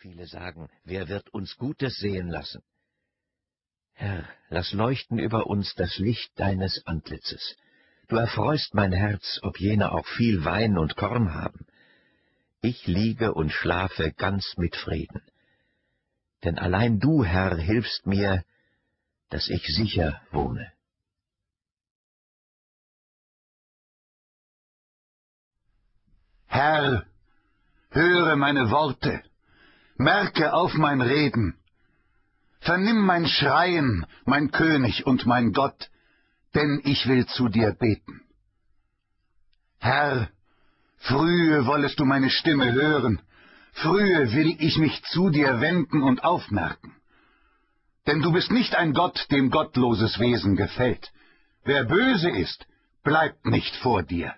Viele sagen, wer wird uns Gutes sehen lassen? Herr, lass leuchten über uns das Licht deines Antlitzes. Du erfreust mein Herz, ob jene auch viel Wein und Korn haben. Ich liege und schlafe ganz mit Frieden. Denn allein du, Herr, hilfst mir, dass ich sicher wohne. Herr, höre meine Worte, merke auf mein Reden, vernimm mein Schreien, mein König und mein Gott, denn ich will zu dir beten. Herr, frühe wollest du meine Stimme hören, frühe will ich mich zu dir wenden und aufmerken. Denn du bist nicht ein Gott, dem gottloses Wesen gefällt. Wer böse ist, bleibt nicht vor dir.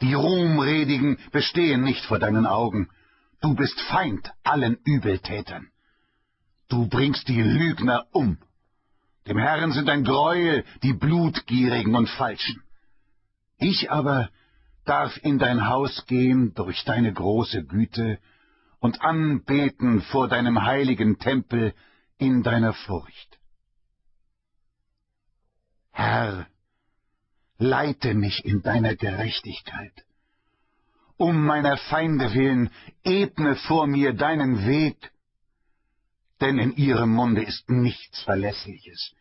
Die Ruhmredigen bestehen nicht vor deinen Augen. Du bist Feind allen Übeltätern. Du bringst die Lügner um. Dem Herrn sind ein Greuel die Blutgierigen und Falschen. Ich aber darf in dein Haus gehen durch deine große Güte und anbeten vor deinem heiligen Tempel in deiner Furcht. Herr, leite mich in deiner Gerechtigkeit. Um meiner Feinde willen ebne vor mir deinen Weg denn in ihrem Munde ist nichts Verlässliches.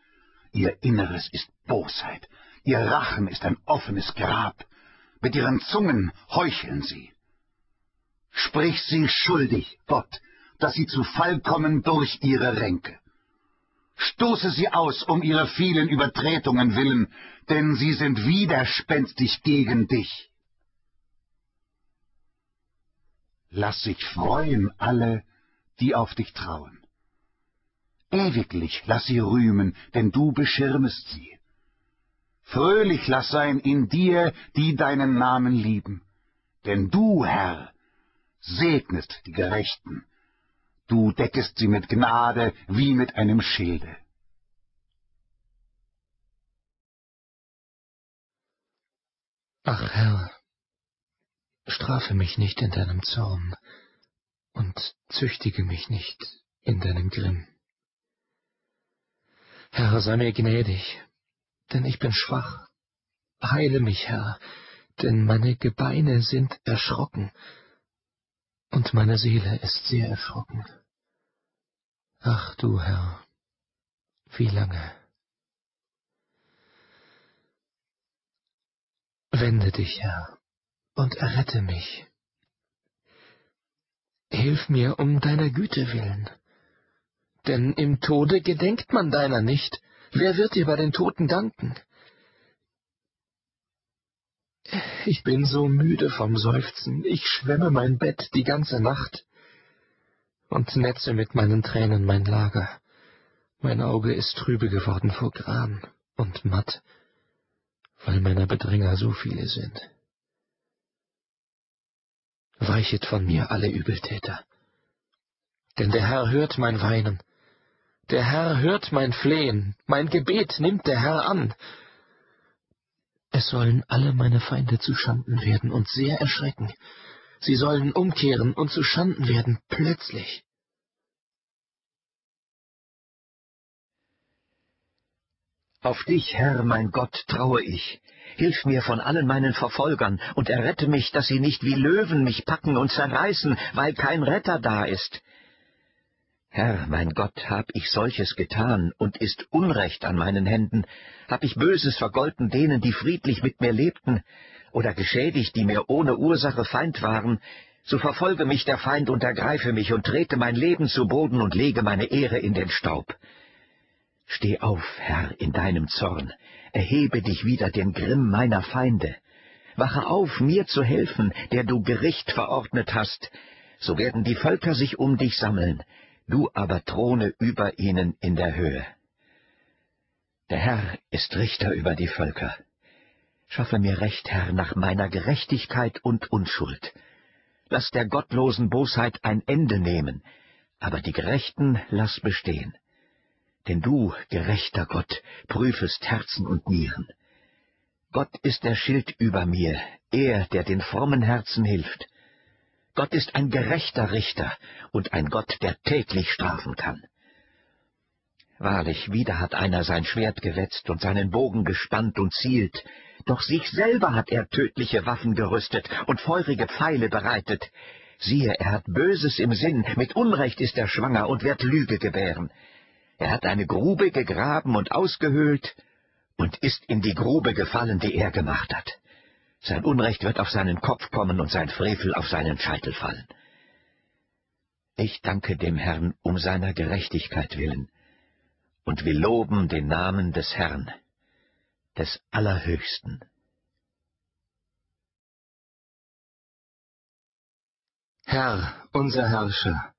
Ihr Inneres ist Bosheit, ihr Rachen ist ein offenes Grab, mit ihren Zungen heucheln sie. Sprich sie schuldig, Gott, dass sie zu Fall kommen durch ihre Ränke. Stoße sie aus um ihre vielen Übertretungen willen, denn sie sind widerspenstig gegen dich. Lass sich freuen alle, die auf dich trauen. Ewiglich lass sie rühmen, denn du beschirmest sie. Fröhlich lass sein in dir, die deinen Namen lieben. Denn du, Herr, segnest die Gerechten. Du deckest sie mit Gnade wie mit einem Schilde. Ach Herr, strafe mich nicht in deinem Zorn und züchtige mich nicht in deinem Grimm. Herr, sei mir gnädig, denn ich bin schwach. Heile mich, Herr, denn meine Gebeine sind erschrocken, und meine Seele ist sehr erschrocken. Ach du, Herr, wie lange? Wende dich, Herr, und errette mich. Hilf mir um deiner Güte willen denn im Tode gedenkt man deiner nicht. Wer wird dir bei den Toten danken? Ich bin so müde vom Seufzen, ich schwemme mein Bett die ganze Nacht und netze mit meinen Tränen mein Lager. Mein Auge ist trübe geworden vor Gram und matt, weil meiner Bedränger so viele sind. Weichet von mir alle Übeltäter, denn der Herr hört mein Weinen der Herr hört mein Flehen, mein Gebet nimmt der Herr an. Es sollen alle meine Feinde zu Schanden werden und sehr erschrecken. Sie sollen umkehren und zu Schanden werden plötzlich. Auf dich, Herr, mein Gott, traue ich. Hilf mir von allen meinen Verfolgern und errette mich, dass sie nicht wie Löwen mich packen und zerreißen, weil kein Retter da ist. Herr, mein Gott, hab ich solches getan und ist Unrecht an meinen Händen, hab ich Böses vergolten denen, die friedlich mit mir lebten, oder geschädigt, die mir ohne Ursache Feind waren, so verfolge mich der Feind und ergreife mich und trete mein Leben zu Boden und lege meine Ehre in den Staub. Steh auf, Herr, in deinem Zorn, erhebe dich wider den Grimm meiner Feinde. Wache auf, mir zu helfen, der du Gericht verordnet hast, so werden die Völker sich um dich sammeln, du aber throne über ihnen in der Höhe. Der Herr ist Richter über die Völker. Schaffe mir Recht, Herr, nach meiner Gerechtigkeit und Unschuld. Lass der gottlosen Bosheit ein Ende nehmen, aber die Gerechten lass bestehen. Denn du, gerechter Gott, prüfest Herzen und Nieren. Gott ist der Schild über mir, er, der den frommen Herzen hilft. Gott ist ein gerechter Richter und ein Gott, der täglich strafen kann. Wahrlich, wieder hat einer sein Schwert gewetzt und seinen Bogen gespannt und zielt, doch sich selber hat er tödliche Waffen gerüstet und feurige Pfeile bereitet. Siehe, er hat Böses im Sinn, mit Unrecht ist er schwanger und wird Lüge gebären. Er hat eine Grube gegraben und ausgehöhlt und ist in die Grube gefallen, die er gemacht hat. Sein Unrecht wird auf seinen Kopf kommen und sein Frevel auf seinen Scheitel fallen. Ich danke dem Herrn um seiner Gerechtigkeit willen und will loben den Namen des Herrn, des Allerhöchsten. Herr, unser Herrscher,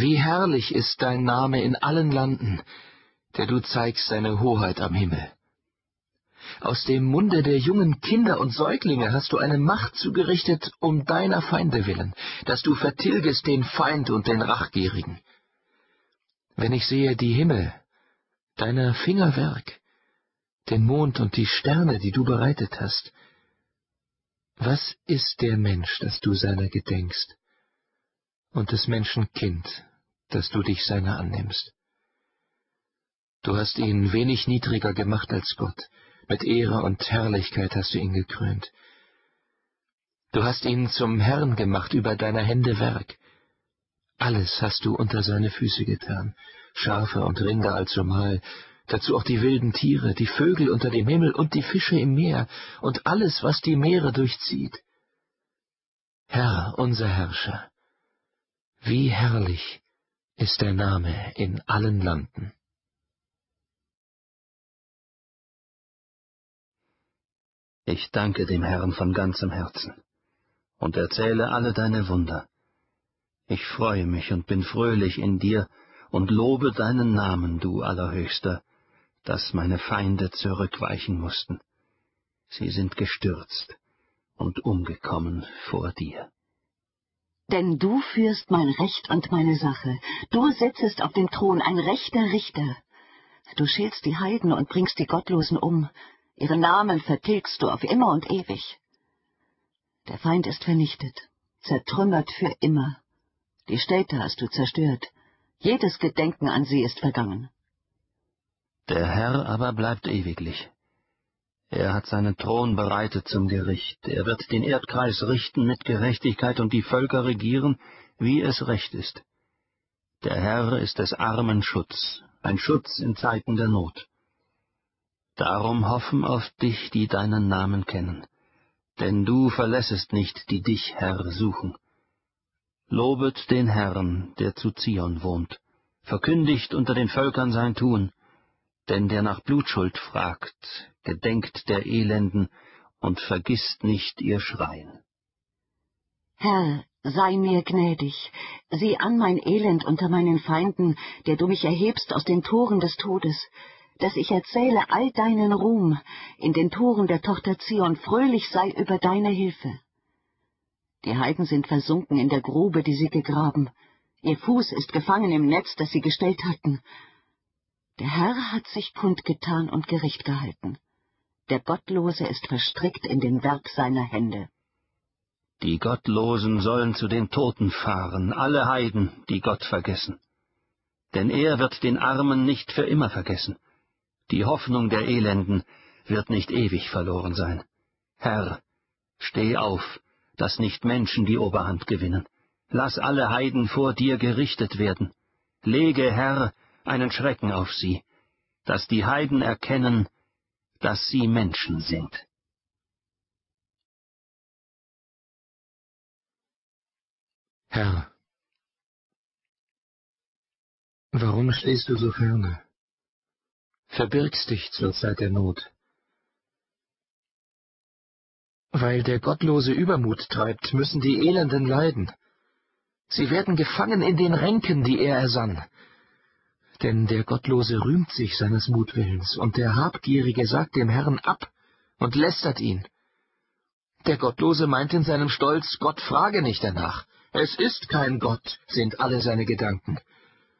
wie herrlich ist dein Name in allen Landen, der du zeigst deine Hoheit am Himmel. Aus dem Munde der jungen Kinder und Säuglinge hast du eine Macht zugerichtet um deiner Feinde willen, dass du vertilgest den Feind und den Rachgierigen. Wenn ich sehe die Himmel, deiner Finger Werk, den Mond und die Sterne, die du bereitet hast. Was ist der Mensch, dass du seiner gedenkst, und des Menschen Kind, dass du dich seiner annimmst? Du hast ihn wenig niedriger gemacht als Gott, mit Ehre und Herrlichkeit hast du ihn gekrönt. Du hast ihn zum Herrn gemacht über deiner Hände Werk. Alles hast du unter seine Füße getan, Schafe und Rinder allzumal, dazu auch die wilden Tiere, die Vögel unter dem Himmel und die Fische im Meer und alles, was die Meere durchzieht. Herr, unser Herrscher, wie herrlich ist der Name in allen Landen. Ich danke dem Herrn von ganzem Herzen und erzähle alle deine Wunder. Ich freue mich und bin fröhlich in dir, und lobe deinen Namen, du Allerhöchster, dass meine Feinde zurückweichen mussten. Sie sind gestürzt und umgekommen vor dir. Denn du führst mein Recht und meine Sache, du sitzest auf dem Thron ein rechter Richter. Du schälst die Heiden und bringst die Gottlosen um, ihre Namen vertilgst du auf immer und ewig. Der Feind ist vernichtet, zertrümmert für immer. Die Städte hast du zerstört, jedes Gedenken an sie ist vergangen. Der Herr aber bleibt ewiglich. Er hat seinen Thron bereitet zum Gericht. Er wird den Erdkreis richten mit Gerechtigkeit und die Völker regieren, wie es recht ist. Der Herr ist des Armen Schutz, ein Schutz in Zeiten der Not. Darum hoffen auf dich, die deinen Namen kennen, denn du verlässest nicht, die dich, Herr, suchen. Lobet den Herrn, der zu Zion wohnt, verkündigt unter den Völkern sein Tun, denn der nach Blutschuld fragt, gedenkt der Elenden und vergisst nicht ihr Schreien. Herr, sei mir gnädig, sieh an mein Elend unter meinen Feinden, der du mich erhebst aus den Toren des Todes, dass ich erzähle all deinen Ruhm, in den Toren der Tochter Zion fröhlich sei über deine Hilfe. Die Heiden sind versunken in der Grube, die sie gegraben. Ihr Fuß ist gefangen im Netz, das sie gestellt hatten. Der Herr hat sich kundgetan und Gericht gehalten. Der Gottlose ist verstrickt in den Werk seiner Hände. Die Gottlosen sollen zu den Toten fahren, alle Heiden, die Gott vergessen. Denn er wird den Armen nicht für immer vergessen. Die Hoffnung der Elenden wird nicht ewig verloren sein. Herr, steh auf, dass nicht Menschen die Oberhand gewinnen. Lass alle Heiden vor dir gerichtet werden. Lege, Herr, einen Schrecken auf sie, dass die Heiden erkennen, dass sie Menschen sind. Herr, warum stehst du so ferne? Verbirgst dich zur Zeit der Not. Weil der Gottlose Übermut treibt, müssen die Elenden leiden. Sie werden gefangen in den Ränken, die er ersann. Denn der Gottlose rühmt sich seines Mutwillens, und der Habgierige sagt dem Herrn ab und lästert ihn. Der Gottlose meint in seinem Stolz, Gott frage nicht danach. Es ist kein Gott, sind alle seine Gedanken.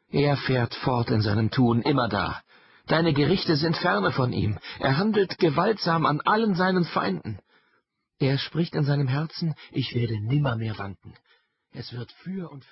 Er fährt fort in seinem Tun immer da. Deine Gerichte sind ferne von ihm. Er handelt gewaltsam an allen seinen Feinden. Er spricht in seinem Herzen, ich werde nimmermehr wanken. Es wird für und